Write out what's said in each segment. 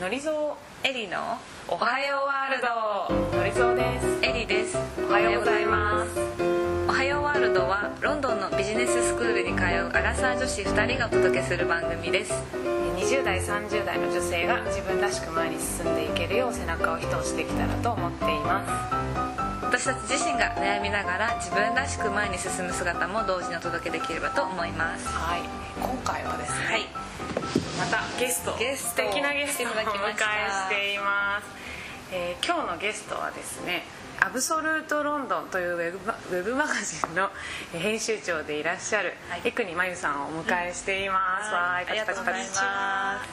のりぞうエリのおはようワールド。のりぞうです。エリです。おはようございます。おはようワールドはロンドンのビジネススクールに通うアラサー女子2人がお届けする番組です。20代30代の女性が自分らしく前に進んでいけるよう背中を一押しできたらと思っています。私たち自身が悩みながら自分らしく前に進む姿も同時にお届けできればと思います。はい。今回はですね、はいまたゲストゲスト素敵なゲストをお迎えしています、えー今日のゲストはですねアブソルートロンドンというウェブマウェブマガジンのえー編集長でいらっしゃるはい。江国真由さんをお迎えしています、うんわーはいありがとうございます。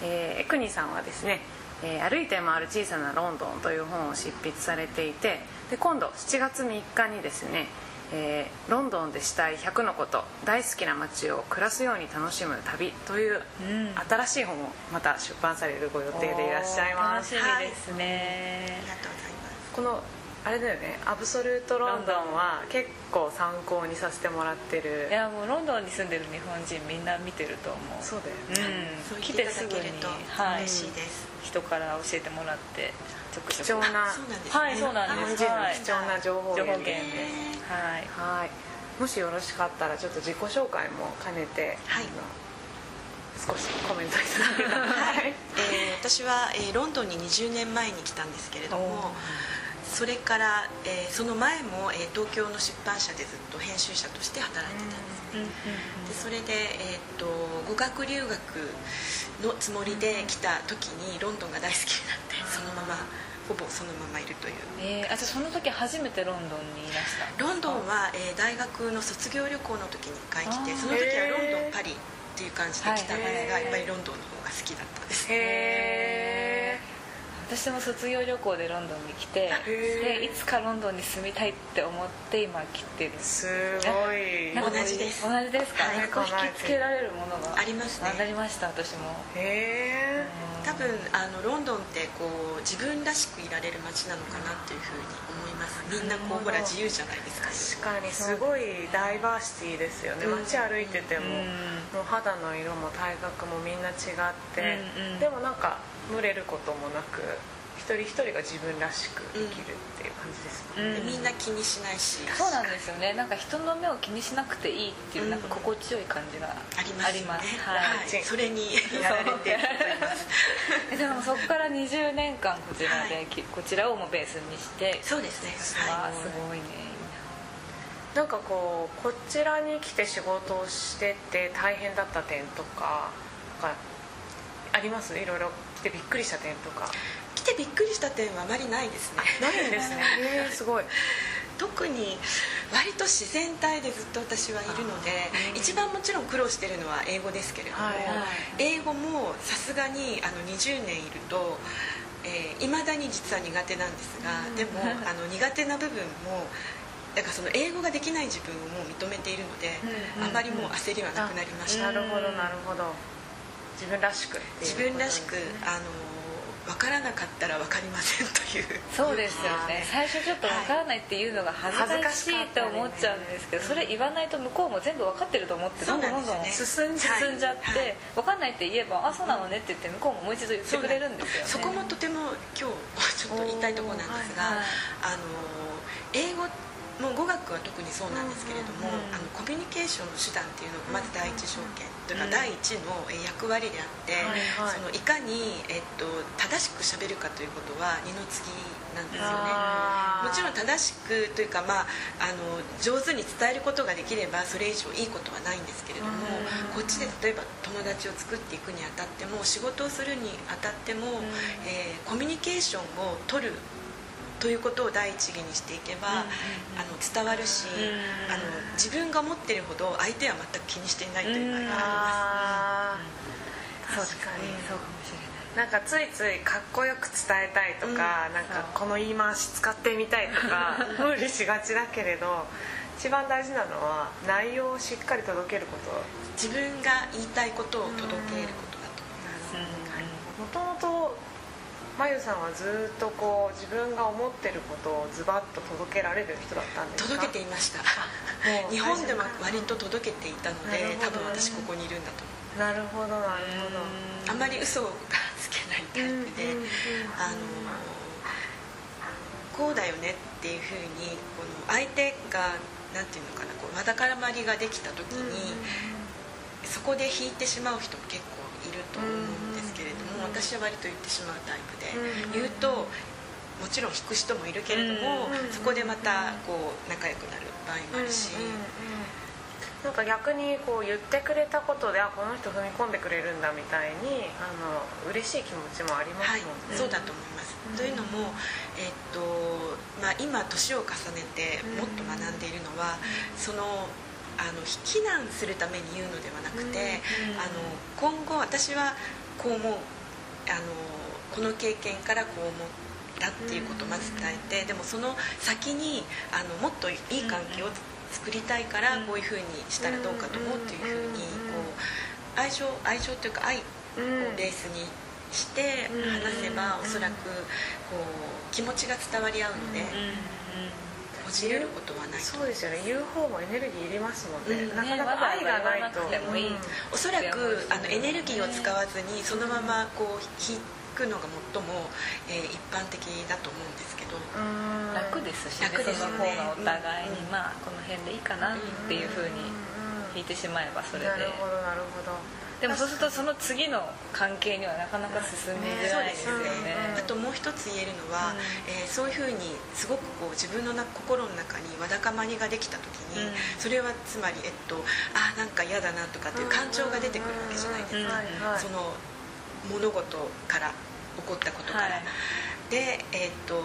えー江国さんはですねえー歩いて回る小さなロンドン」という本を執筆されていてで今度7月3日にですね、えーロンドンでしたい100のこと大好きな街を暮らすように楽しむ旅」といううん。新しい本をまた出版されるご予定でいらっしゃいます。楽しみですね、ありがとうござい。ますこのあれだよね。アブソルートロンドンは結構参考にさせてもらってる。いやもうロンドンに住んでる日本人みんな見てると思う。そうだよね、うん、来てすぐに嬉しいです、人から教えてもらってちょくちょく。貴重なそうなんですね。はいそうなんです。日本人の貴重な情報源で。すはい。はい。もしよろしかったらちょっと自己紹介も兼ねて、はい。少しコメントいただけたら。はい。えー私は、えーロンドンに20年前に来たんですけれどもそれから、えーその前も、えー東京の出版社でずっと編集者として働いてたんです。ね、でそれで、えー、と語学留学のつもりで来た時にロンドンが大好きになってそのままほぼそのままいるという。えー、あじゃあその時初めてロンドンにいらしたロンドンは、えー大学の卒業旅行の時に1回来てその時はロンドンパリっていう感じで来たんですが、はいやっぱりロンドンの方が好きだったです。へ私も卒業旅行でロンドンに来てでいつかロンドンに住みたいって思って今来てるーすごい。同じです同じですか、はいこう引きつけられるものがありますね。ありました私も。へえ多分あのロンドンってこう自分らしくいられる街なのかなっていうふうに思います。みんなこうほら自由じゃないですか。確かにすごいダイバーシティですよね。うん。街歩いてても、うん。もう肌の色も体格もみんな違って、うんうん。でもなんか群れることもなく一人一人が自分らしく生きるっていう感じですね、うん。でみんな気にしないし。そうなんですよね。なんか人の目を気にしなくていいっていううん。なんか心地よい感じがありますよね。あります。ははい。い、それにやられてる でもそこから20年間こちらで、きこちらをもうベースにしてそうですね。はい。すごいね。なんかこうこちらに来て仕事をしてて大変だった点とかあります？いろいろ来てびっくりした点とか。来てびっくりした点はあまりないですね。ないんですね。へ えすごい。特に割と自然体でずっと私はいるので一番もちろん苦労してるのは英語ですけれども、はい。英語もさすがにあの20年いるといま、未だに実は苦手なんですが、でも あの苦手な部分もだからその英語ができない自分をもう認めているので、うんあまりもう焦りはなくなりました、なるほどなるほど自分らしく自分らしくあの分からなかったら分かりませんという。そうですよね。最初ちょっとわからないっていうのが恥ずかしいって思っちゃうんですけどそれ言わないと向こうも全部分かってると思ってそどどんどんうんなん進んじゃっはい。て分かんないって言えば「あそうなのね」って言って向こうももう一度言ってくれるんですよね。そこもとても今日ちょっと言いたいところなんですが、はいはい。あの英語もう語学は特にそうなんですけれども、あのコミュニケーションの手段っていうのがまず第一条件という第一のえ役割であって、はいはい。そのいかに、えっと、正しくしゃべるかということは二の次なんですよね。もちろん正しくというか、まあ、あの上手に伝えることができればそれ以上いいことはないんですけれども、こっちで例えば友達を作っていくにあたっても仕事をするにあたっても、えーコミュニケーションを取るということを第一義にしていけば、あの伝わるし、あの自分が思っているほど相手は全く気にしていないという場合がああー。そうです確かに。ねそうかもしれない。なんかついついかっこよく伝えたいとか、うん。なんかこの言い回し使ってみたいとか 無理しがちだけれど一番大事なのは内容をしっかり届けること。自分が言いたいことを届けることまゆさんはずっとこう自分が思ってることをズバッと届けられる人だったんですか？届けていました。日本でも割と届けていたので多分私ここにいるんだと思う。なるほどなるほど。あまり嘘がつけないタイプで、あのこうだよねっていうふうにこの相手がなんていうのかなこうわだからまりができた時に、そこで引いてしまう人も結構いると思うんですけれども、私は割と言ってしまうタイプで、言うともちろん引く人もいるけれども、そこでまたこう仲良くなる場合もあるし。なんか逆にこう言ってくれたことであこの人踏み込んでくれるんだみたいにあの嬉しい気持ちもありますもんね、はい、そうだと思います、うん、というのも、えー、っとまあ、今年を重ねてもっと学んでいるのは、うん、そのあの非難するために言うのではなくて、うん、あの今後私はこう思うあのこの経験からこう思ったっていうことをまず伝えてでもその先にあのもっといい関係を作りたいからこういうふうにしたらどうかと思うっていうふうにこう愛情愛情というか愛をベースにして話せばおそらくこう気持ちが伝わり合うので。こじれることはないそうですよね。言う方もエネルギーいりますもんね、うん、なかなか愛がないと、うん、おそらくあのエネルギーを使わずにそのままこう引くのが最も、えー、一般的だと思うんですけど。楽ですし、ね、楽です、ね、その方がお互いに、うん、まあこの辺でいいかなっていうふうに引いてしまえばそれで。なるほどなるほどでもそうするとその次の関係にはなかなか進みづらいですよね、あともう一つ言えるのは、うん、えー、そういうふうにすごくこう自分のな心の中にわだかまりができた時に、うん、それはつまり、えっと、あなんか嫌だなとかっていう感情が出てくるわけじゃないですか、その物事から起こったことから、はい、でえー、っと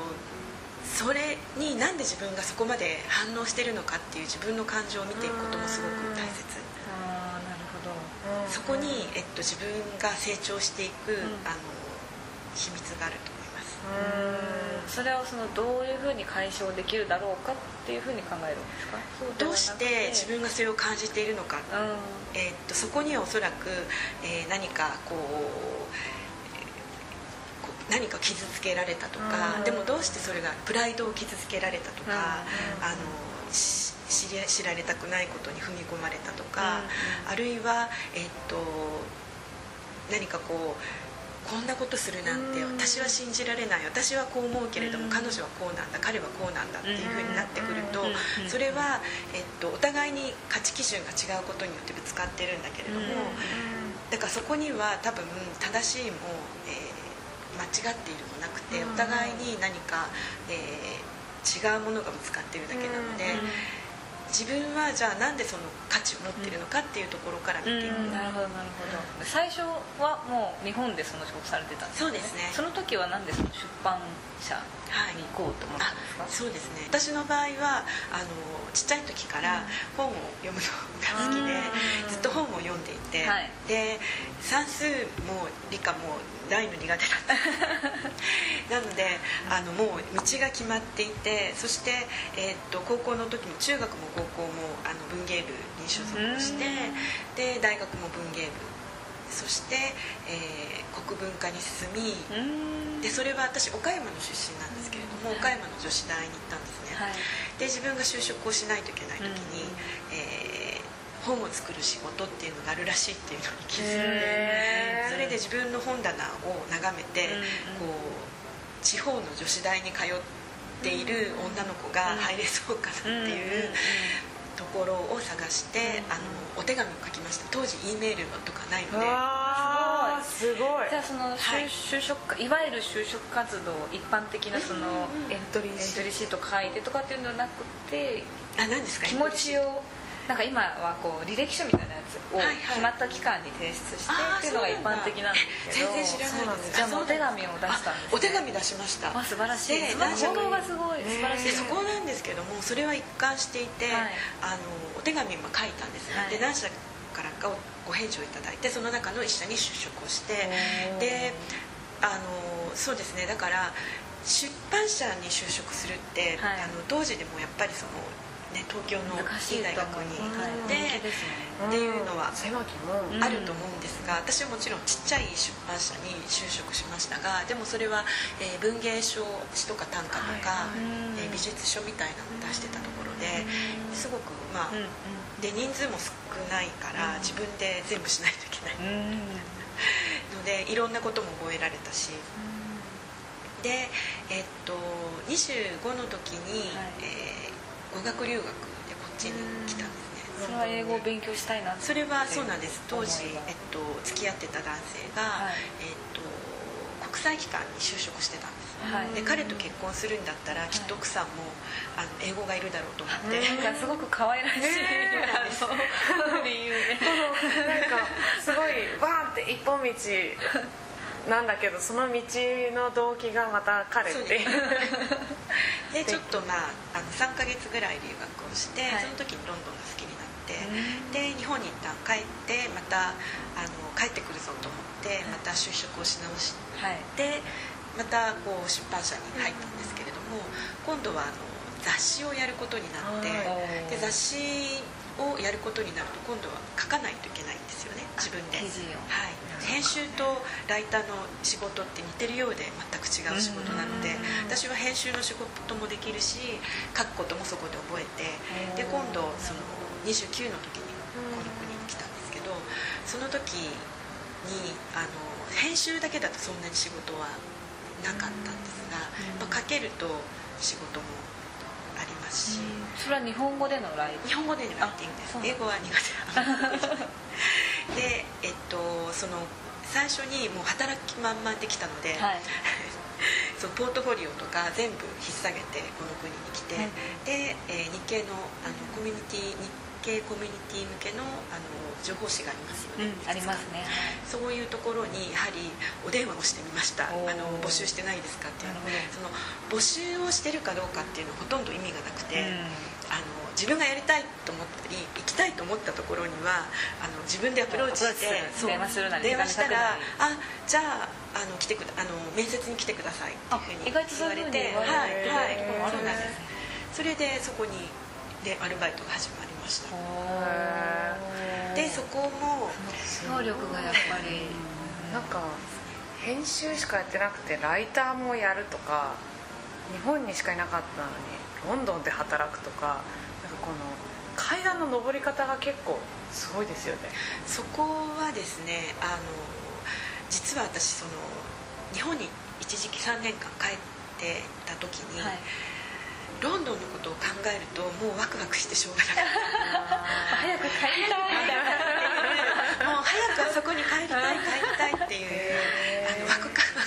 それになんで自分がそこまで反応してるのかっていう自分の感情を見ていくこともすごく大切あなるほどそこに、えっと、自分が成長していく、うん、あの秘密があると思います。それをそのどういうふうに解消できるだろうかっていうふうに考えるんですか？どうして自分がそれを感じているのか、えー、っとそこにはおそらく、えー、何かこう何か傷つけられたとか、でもどうしてそれがプライドを傷つけられたとか、あの知られたくないことに踏み込まれたとか、あるいは、えっと、何かこうこんなことするなんて私は信じられない私はこう思うけれども彼女はこうなんだ彼はこうなんだっていうふうになってくるとそれは、えっと、お互いに価値基準が違うことによってぶつかってるんだけれどもだからそこには多分正しいも、えー間違っているもなくてお互いに何か、えー、違うものがぶつかっているだけなので。自分はじゃあなんでその価値を持ってるのかっていうところから見ていく、う。ん、なるほどなるほど。最初はもう日本でその仕事されてたんですねそうですね。その時は何でその出版社に行こうと思ったんですか、はい、そうですね。私の場合はあのちっちゃい時から本を読むのが好きで、ずっと本を読んでいて、はい、で算数も理科も大の苦手だった。なのであのもう道が決まっていてそして、えー、っと高校の時も中学も高校もあの文芸部に所属してで大学も文芸部そして、えー、国文科に進みでそれは私岡山の出身なんですけれども岡山の女子大に行ったんですね、はい、で自分が就職をしないといけない時に、えー本を作る仕事っていうのがあるらしいっていうのに気づいてそれで自分の本棚を眺めて、こう地方の女子大に通っている女の子が入れそうかなっていうところを探してあのお手紙を書きました。当時 E メールとかないので。すごい。じゃあその就,、就職いわゆる就職活動一般的なそのエントリーシート書いてとかっていうのはなくてあ何ですか？気持ちをなんか今はこう履歴書みたいなやつを決まった期間に提出してっていうのが一般的なんですけど全然知らないです。じゃあお手紙を出したんです、お手紙出しました。あ素晴らしい。がすごい素晴らしい。そこなんですけどもそれは一貫していて、あのお手紙も書いたんですね、で何社からかご返事をいただいてその中の一社に就職をしてであのそうですね。だから出版社に就職するって、あの当時でもやっぱりそのね、東京のいい大学に行ってっていうのはあると思うんですが私はもちろんちっちゃい出版社に就職しましたがでもそれは、えー、文芸書詩とか短歌とか、えー、美術書みたいなのを出してたところですごくまあで人数も少ないから自分で全部しないといけない。のでいろんなことも覚えられたし。でえっと25の時に、はい。えー語学留学でこっちに来たんですね。それは英語を勉強したいなって。それはそうなんです。当時えっと、付き合ってた男性が、はい。えっと、国際機関に就職してたんです、はい。で彼と結婚するんだったら、きっと奥さんもあの英語がいるだろうと思って、なんかすごく可愛らしい、あの理由で。なんかすごいバーンって一本道なんだけどその道の動機がまた彼っていう でちょっとまああの3ヶ月ぐらい留学をして、はい。その時にロンドンが好きになって、で日本に一旦帰ってまたあの帰ってくるぞと思ってまた就職をし直しはい。てまたこう出版社に入ったんですけれども、今度はあの雑誌をやることになって、はい。で雑誌をやることになると今度は書かないといけないんですよね自分で、記事を。はい、編集とライターの仕事って似てるようで全く違う仕事なので私は編集の仕事もできるし書くこともそこで覚えてで今度その29の時にこの国に来たんですけどその時にあの編集だけだとそんなに仕事はなかったんですが、まあ、書けると仕事もありますし。それは日本語でのライブ日本語でのライティングです。英語は苦手で えっとその最初にもう働き満々できたので、はい。そのポートフォリオとか全部引っ提げてこの国に来て、はい。で、えー日系のあのコミュニティ日系コミュニティ向けのあの情報誌がありますよね、うんありますね。そういうところにやはりお電話をしてみました。あの募集してないですかっていうなるほど。その募集をしてるかどうかっていうのはほとんど意味がなくて、うん。あの自分がやりたいと思ったり行きたいと思ったところにはあの自分でアプローチして電話するなり電話したら手紙「あじゃああの来てくだあの面接に来てください」っていうふうに言われてはいるはいそうなんですそれでそこにでアルバイトが始まりました。でそこも能力がやっぱりなんか編集しかやってなくてライターもやるとか日本にしかいなかったのにロンドンで働くとかこの階段の上り方が結構すごいですよね。そこはですねあの実は私その日本に一時期3年間帰ってた時に、はい。ロンドンのことを考えるともうワクワクしてしょうがなかった。早く帰りたいみたいな早くあそこに帰りたい帰りたいっていう あのワ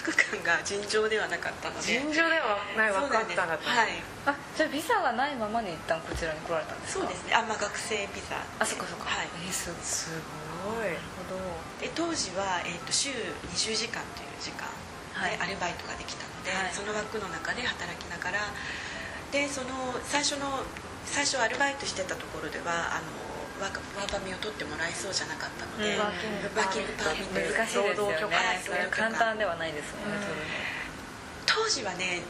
ク感が尋常ではなかったので。尋常ではないそうなんです分かったんだとはい。あじゃあビザがないままに一旦こちらに来られたんですか？そうですね。あ、まあ、学生ビザ。あそっかそっか。はい。えーすごい。すごいで当時は、えー、と週20時間という時間はい。でアルバイトができたので、はい。その枠の中で働きながらでその最初の最初アルバイトしてたところではあのワーワーパミを取ってもらえそうじゃなかったので、うん。ワーキングワーキングパーミット。難しいですよね。労働許可それ簡単ではないですもん。当時はね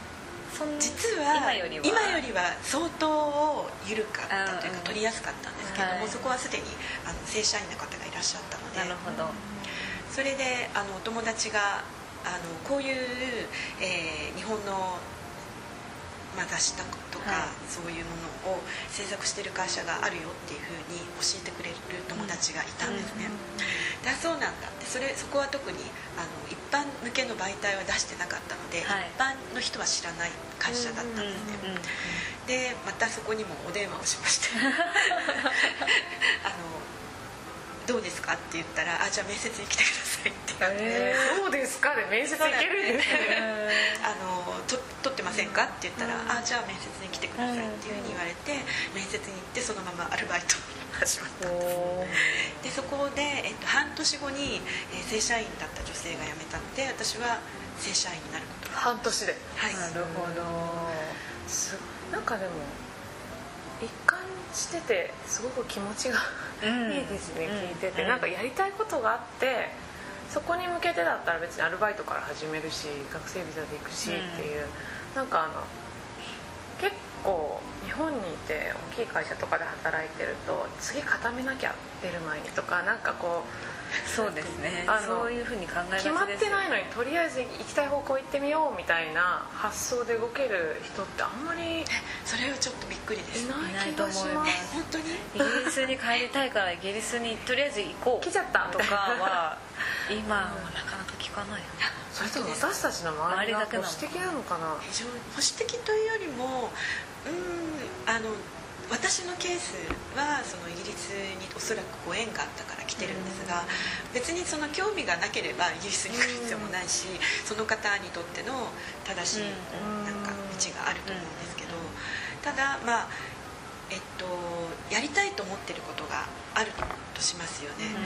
実は今よりは。相当緩かったというか取りやすかったんですけども、はい。そこはすでにあの正社員の方がいらっしゃったので。なるほど。それであのお友達があのこういう、えー日本の、まあ、雑誌とか、はい。そういうものを制作してる会社があるよっていうふうに教えてくれる友達がいたんですね、であそうなんだって。それそこは特にあの一般向けの媒体は出してなかったので、はい。一般の人は知らない会社だったんですね、でまたそこにもお電話をしまして。あのどうですかって言ったら「あじゃあ面接に来てください」って言われて。えーそうですかで面接いけるんですね。あのってません。か?」って言ったら「あじゃあ面接に来てください」っていうふうに言われて面接に行ってそのままアルバイトが始まったんです。でそこで、えっと、半年後に、えー正社員だった女性が辞めたので私は正社員になることが半年で。はい。なるほど。すなんかでも一貫しててすごく気持ちがうん。いいですね、うん。聞いてて、うん。なんかやりたいことがあってそこに向けてだったら別にアルバイトから始めるし学生ビザで行くしうんっていう、なんかあの結構日本にいて大きい会社とかで働いてると次固めなきゃ出る前にとかなんかこそうですね。あのそういうふうに考えがちですう決まってないのにとりあえず行きたい方向行ってみようみたいな発想で動ける人ってあんまりいそれはちょっとびっくりです。ないないと思います。す本当に？イギリスに帰りたいからイギリスにとりあえず行こう 来ちゃったとかは今はなかなか聞聞かないそれとも私たちの周りが保守的なのかな。非常に保守的というよりもうんあの私のケースはそのイギリスにおそらくご縁があったから来てるんですが別にその興味がなければイギリスに来る必要もないしその方にとっての正しいなんか道があると思うんですけどただまあえっとやりたいと思ってることがあるとしますよね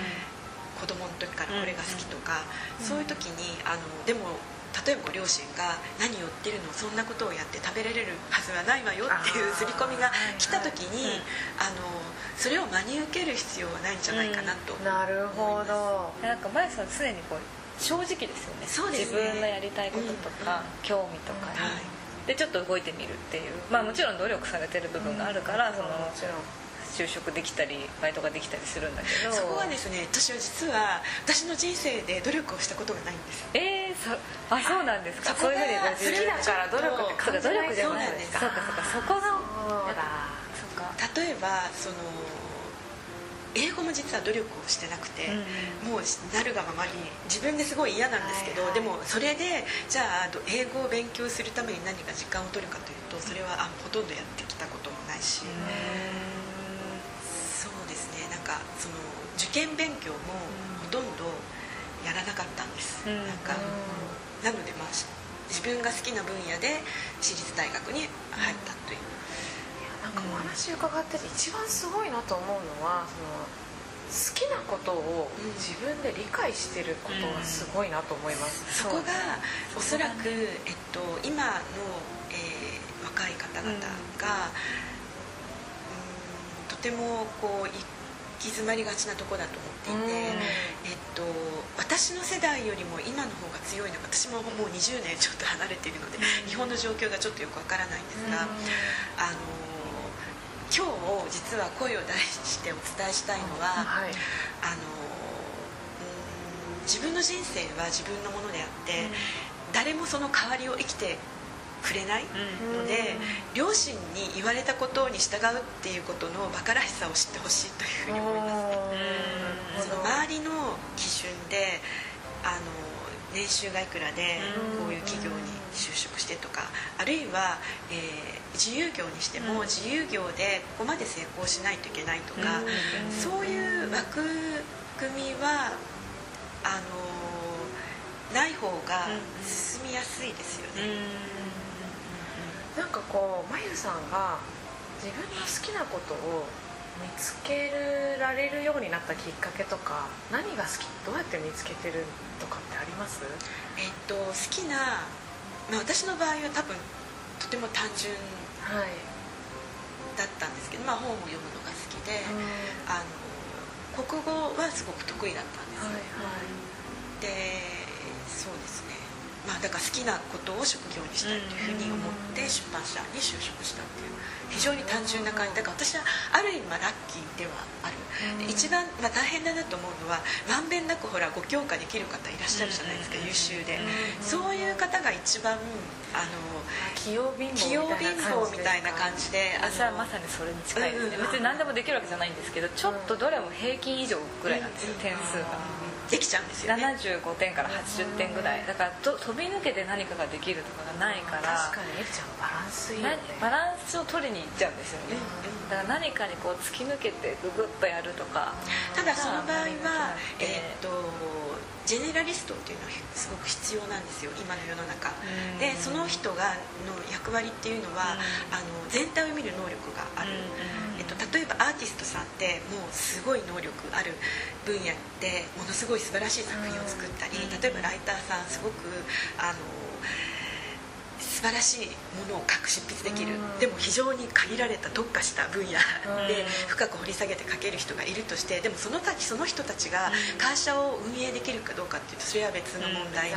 子供の時からこれが好きとかそういう時にあのでも例えばご両親が何を言ってるのそんなことをやって食べられるはずはないわよっていう刷り込みが来た時にあのそれを真に受ける必要はないんじゃないかなと、なるほど。なんか前さん常にこう正直ですよね。そうですね。自分のやりたいこととか、興味とかに、はい。でちょっと動いてみるっていう。まあもちろん努力されてる部分があるから、そのもちろん就職できたりバイトができたりするんだけど。そこはですね私は実は私の人生で努力をしたことがないんです。えー、そあそうなんですか？そういうふうにご自分好きだから努力ってそうか努力じゃないそうなんです。そうかそうか。そこがそうだ。そうか。例えばその英語も実は努力をしてなくて、もうなるがままに自分ですごい嫌なんですけど、はいはい。でもそれでじゃあど英語を勉強するために何か時間を取るかというとそれはあほとんどやってきたこともないし、そうその受験勉強もほとんどやらなかったんです、うん。なんかなのでまあし自分が好きな分野で私立大学に入ったという、なんかお話伺ってて一番すごいなと思うのはその好きなことを自分で理解してることがすごいなと思います、そこがおそらく、えっと、今の、えー若い方々が、うん。とてもこう行き詰まりがちなところだと思っていて、えっと、私の世代よりも今の方が強いのが私ももう20年ちょっと離れているので、日本の状況がちょっとよくわからないんですが、あの今日実は声を大にしてお伝えしたいのは、はい。あのうん自分の人生は自分のものであって、誰もその代わりを生きてくれない？ので、両親に言われたことに従うっていうことの馬鹿らしさを知ってほしいというふうに思います。その周りの基準であの年収がいくらでこういう企業に就職してとかあるいは、えー自由業にしても自由業でここまで成功しないといけないとかそういう枠組みはあのない方が進みやすいですよね。なんかこうまゆさんが自分の好きなことを見つけられるようになったきっかけとか何が好きどうやって見つけてるとかってあります？えっと好きな、まあ、私の場合は多分とても単純はい。だったんですけど、まあ、本を読むのが好きで、あの国語はすごく得意だったんですよ、でそうですねまあだから好きなことを職業にしたいというふうに思って出版社に就職したっていう非常に単純な感じ。だから私はある意味まあラッキーではある。で一番まあ大変だなと思うのはまんべんなくほらご評価できる方いらっしゃるじゃないですか優秀で。そういう方が一番あの器用貧乏みたいな感じで。あ私はまさにそれに近いですね。別に何でもできるわけじゃないんですけどちょっとどれも平均以上ぐらいなんですよ点数ができちゃうんですよね。75点から80点ぐらい。だからと飛び抜けて何かができるとかがないから確かにエリちゃんバランスいいね。バランスを取りに行っちゃうんですよね。だから何かにこう突き抜けてググッとやるとか。ただその場合は、ええーっとジェネラリストっていうのはすごく必要なんですよ今の世の中。うん。でその人がの役割っていうのは、あの全体を見る能力がある、えっと、例えばアーティストさんってもうすごい能力ある分野でものすごい素晴らしい作品を作ったり、例えばライターさんすごくあの素晴らしいものを書く執筆できる、でも非常に限られた特化した分野。で深く掘り下げて書ける人がいるとしてでもそのたちその人たちが会社を運営できるかどうかっていうとそれは別の問題で、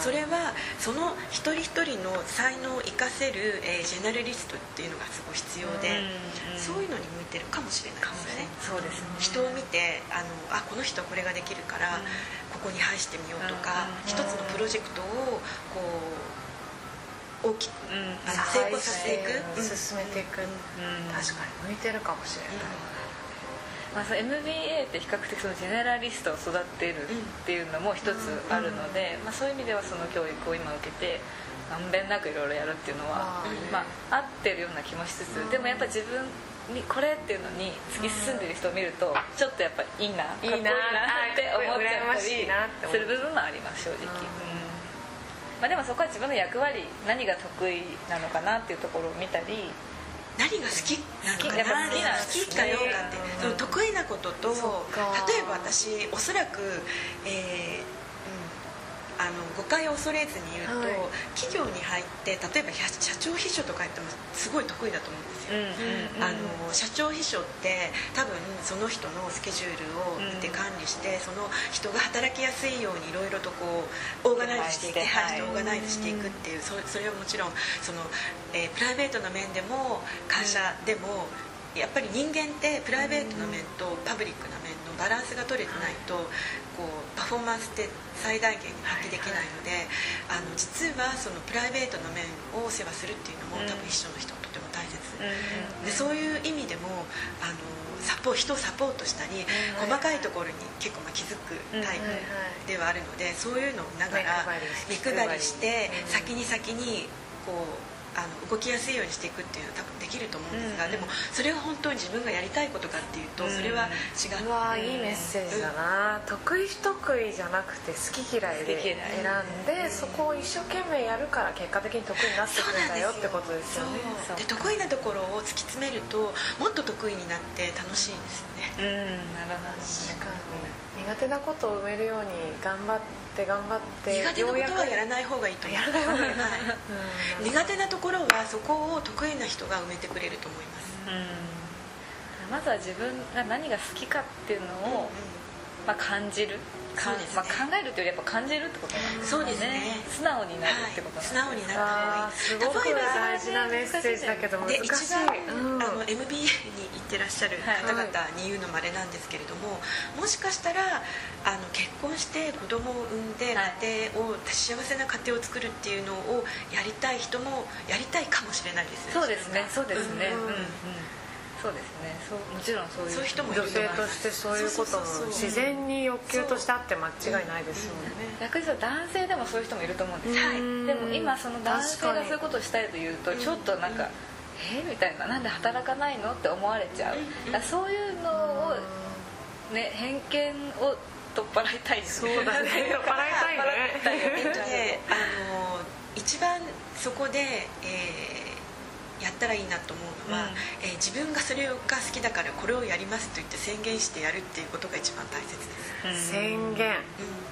それはその一人一人の才能を生かせる、えージェネラリストっていうのがすごい必要で、そういうのに向いてるかもしれないですよね。そうですね人を見てあのあこの人はこれができるから、ここに配してみようとか、一つのプロジェクトをこう大きく、あの成功させていく、うん。進めていく、確かに向いてるかもしれない、まあ、その MBA って比較的そのジェネラリストを育てるっていうのも一つあるので、まあ、そういう意味ではその教育を今受けてまんべんなくいろいろやるっていうのはうんまあ、合ってるような気もしつつでもやっぱ自分にこれっていうのに突き進んでる人を見るとちょっとやっぱいいなかっこいいなって思っちゃったりする部分もあります正直、うんまあ、でもそこは自分の役割何が得意なのかなっていうところを見たり何が好きなのかな好きかどうかって、その得意なことと例えば私おそらく、えーうん、あの誤解を恐れずに言うと、はい。企業に入って例えば社社長秘書とかやってもすごい得意だと思うんですよ、うんうんあの社長秘書って多分その人のスケジュールを見てうん。管理して、その人が働きやすいようにいろいろとこうオーガナイズしていく手配してはいオーガナイズしていくっていうそそれはもちろんその、えープライベートの面でも会社でも、やっぱり人間ってプライベートの面とパブリックな面のバランスが取れてないとこうパフォーマンスって最大限に発揮できないので、あの実はそのプライベートの面を世話するっていうのもうん。多分一緒の人はとても大切。うんでそういう意味でもあのサポ人をサポートしたり、細かいところに結構まあ気づくタイプではあるので、そういうのを見ながら目目配りしてうん。先に先にこうあの動きやすいようにしていくっていうのは多分できると思うんですが、うんでもそれが本当に自分がやりたいことかっていうとうんそれは違う、うわーいいメッセージだな、得意不得意じゃなくて好き嫌いで選んでそこを一生懸命やるから結果的に得意になってくるんだよってことですよね。で得意なところを突き詰めるともっと得意になって楽しいですよね。うんなるほど確かに。苦手なことを埋めるように頑張って頑張って苦手なことはやらいない方がいいと思う。やらない方がいい。はい。苦手なところはそこを得意な人が埋めてくれると思います。うん。まずは自分が何が好きかっていうのを、まあ、感じるね。まあ、考えるというよりやっぱ感じるってことなんですそうですね。素直になるってことなんはい、です素直になった方がい。いごく大事なメッセージだけど難しいで一番、うん。あの MBA に行ってらっしゃる方々に言うのもあれなんですけれども、もしかしたらあの結婚して子供を産んではい。家庭を、幸せな家庭を作るっていうのをやりたい人もやりたいかもしれないですよそうですね。そうですね。うんうんうん。そうですねそう。もちろんそういう人も女性としてそういうことも自然に欲求としてあって間違いないですもんね。逆に男性でもそういう人もいると思うんです。よ、はい。でも今その男性がそういうことをしたいというとちょっとなんか「えみたいな「なんで働かないの?」って思われちゃう。うん。だそういうのをね偏見を取っ払いたいですそうだね。取っ払いたいね。ね。あの一番そこで、えーやったらいいなと思うのは、うん。えー自分がそれが好きだからこれをやりますと言って宣言してやるっていうことが一番大切です、宣言。うん。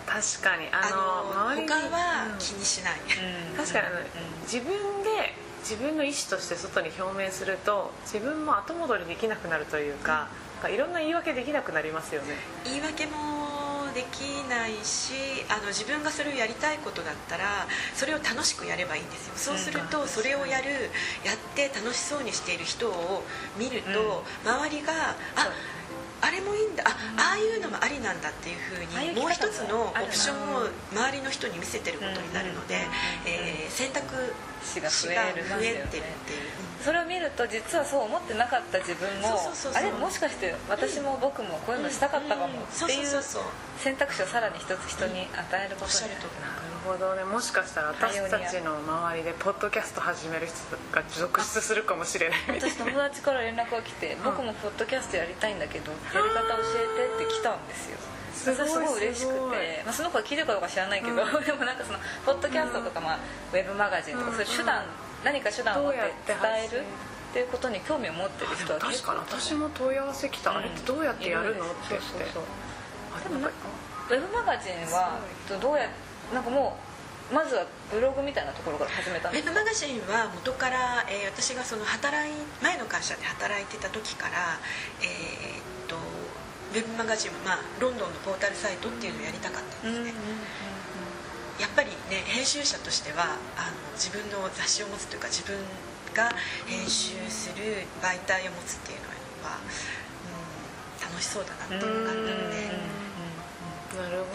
確かに。ああのの周りに他はうん。気にしない、うん。確かに。あの自分で自分の意思として外に表明すると自分も後戻りできなくなるというか,、なんかいろんな言い訳できなくなりますよね。言い訳もできないしあの自分がそれをやりたいことだったらそれを楽しくやればいいんですよ。そうするとそれをやるやって楽しそうにしている人を見ると、周りがああれもいいんだあああいうのもありなんだっていうふうにもう一つのオプションを周りの人に見せてることになるので、えー選択肢が増えてるっていう、それを見ると実はそう思ってなかった自分もあれ？もしかして私も僕もこういうのしたかったかもっていう選択肢をさらに一つ人に与えることになる。ほどね。もしかしたら私たちの周りでポッドキャスト始める人が続出するかもしれない私友達から連絡が来て「僕もポッドキャストやりたいんだけどやり方教えて」って来たんですよ。すごいそれすごい嬉しくて、まあ、その子が聞いてるかどうか知らないけど、う でもなんかそのポッドキャストとか、まあ、ウェブマガジンとか、うん。そういう手段何か手段を持ってどうやって伝えるっていうことに興味を持ってる人は確かに私も問い合わせ来た、あれってどうやってやるの？って言って。そうそうそう。あでもなんかウェブマガジンはどうやなんかもうまずはブログみたいなところから始めたんウェですブマガジンは元から、えー私がその働い前の会社で働いてた時から、えーっとウェブマガジン、まあ、ロンドンのポータルサイトっていうのをやりたかったんですね、やっぱりね編集者としてはあの自分の雑誌を持つというか自分が編集する媒体を持つっていうのは、うん、楽しそうだなっていうのがあったので、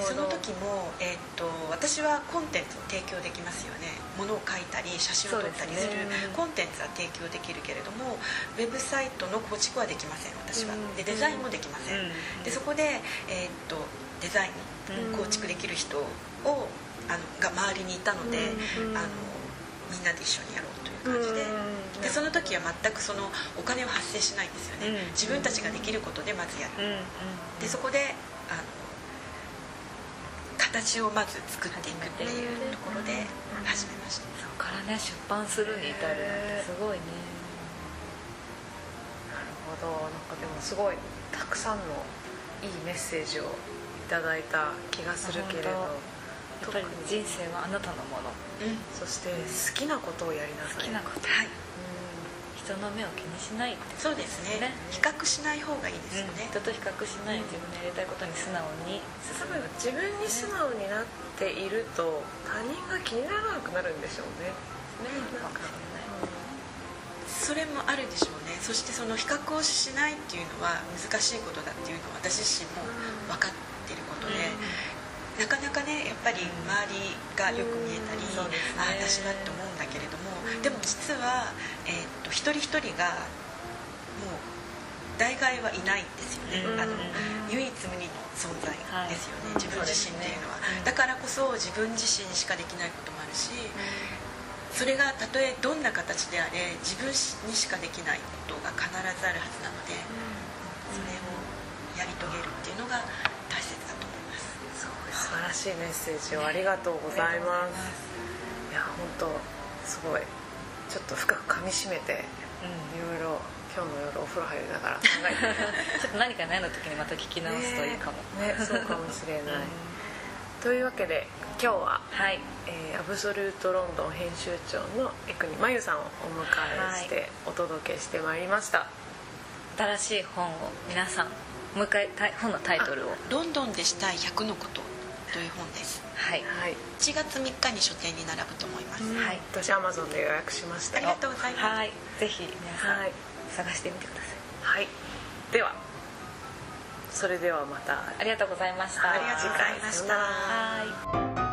その時も、えー、と私はコンテンツを提供できますよね。ものを書いたり写真を撮ったりするコンテンツは提供できるけれどもウェブサイトの構築はできません私は。うんでデザインもできません。でそこで、えー、とデザイン構築できる人をあのが周りにいたので、うん。あのみんなで一緒にやろうという感じで,、うん。でその時は全くそのお金は発生しないんですよね、うん。自分たちができることでまずやる、でそこであの形をまず作っていくっていうところで始めました。そこからね出版するに至るなんてすごいね。なるほど。なんかでもすごいたくさんのいいメッセージをいただいた気がするけれどやっぱり。人生はあなたのもの。うん。そして好きなことをやりなさい。好きなこと。はい。人の目を気にしないってそうですね。比較しない方がいいですよね、人と比較しない自分のやりたいことに素直に。進む自分に素直になっていると他人が気にならなくなるんでしょうね。かもしれないそれもあるでしょうね。そしてその比較をしないっていうのは難しいことだっていうのは私自身も分かっていることで、なかなかねやっぱり周りがよく見えたり、そうですね。あ私はって思うんだけれどもでも実は、えーっと一人一人がもう代替はいないんですよね、うんあの唯一無二の存在ですよね、はい。自分自身っていうのは、だからこそ自分自身しかできないこともあるし、それがたとえどんな形であれ自分にしかできないことが必ずあるはずなので、それをやり遂げるっていうのが大切だと思います。素晴らしいメッセージをありがとうございます。いや本当すごい。ちょっと深くかみしめていろいろ今日の夜お風呂入りながら考えて。ちょっと何か悩んだ時にまた聞き直すといいかも、ねねそうかもしれない、というわけで今日は、はい。えーアブソルートロンドン編集長の江国真由さんをお迎えしてお届けしてまいりました、新しい本を皆さんもう一回本のタイトルを「ロンドンでしたい100のこと」という本です。はい。はい、1月3日に書店に並ぶと思います、はい。私アマゾンで予約しましたありがとうございます。はい。ぜひ皆さん、はい探してみてください。はい。ではそれではまた。ありがとうございました。ありがとうございました。はい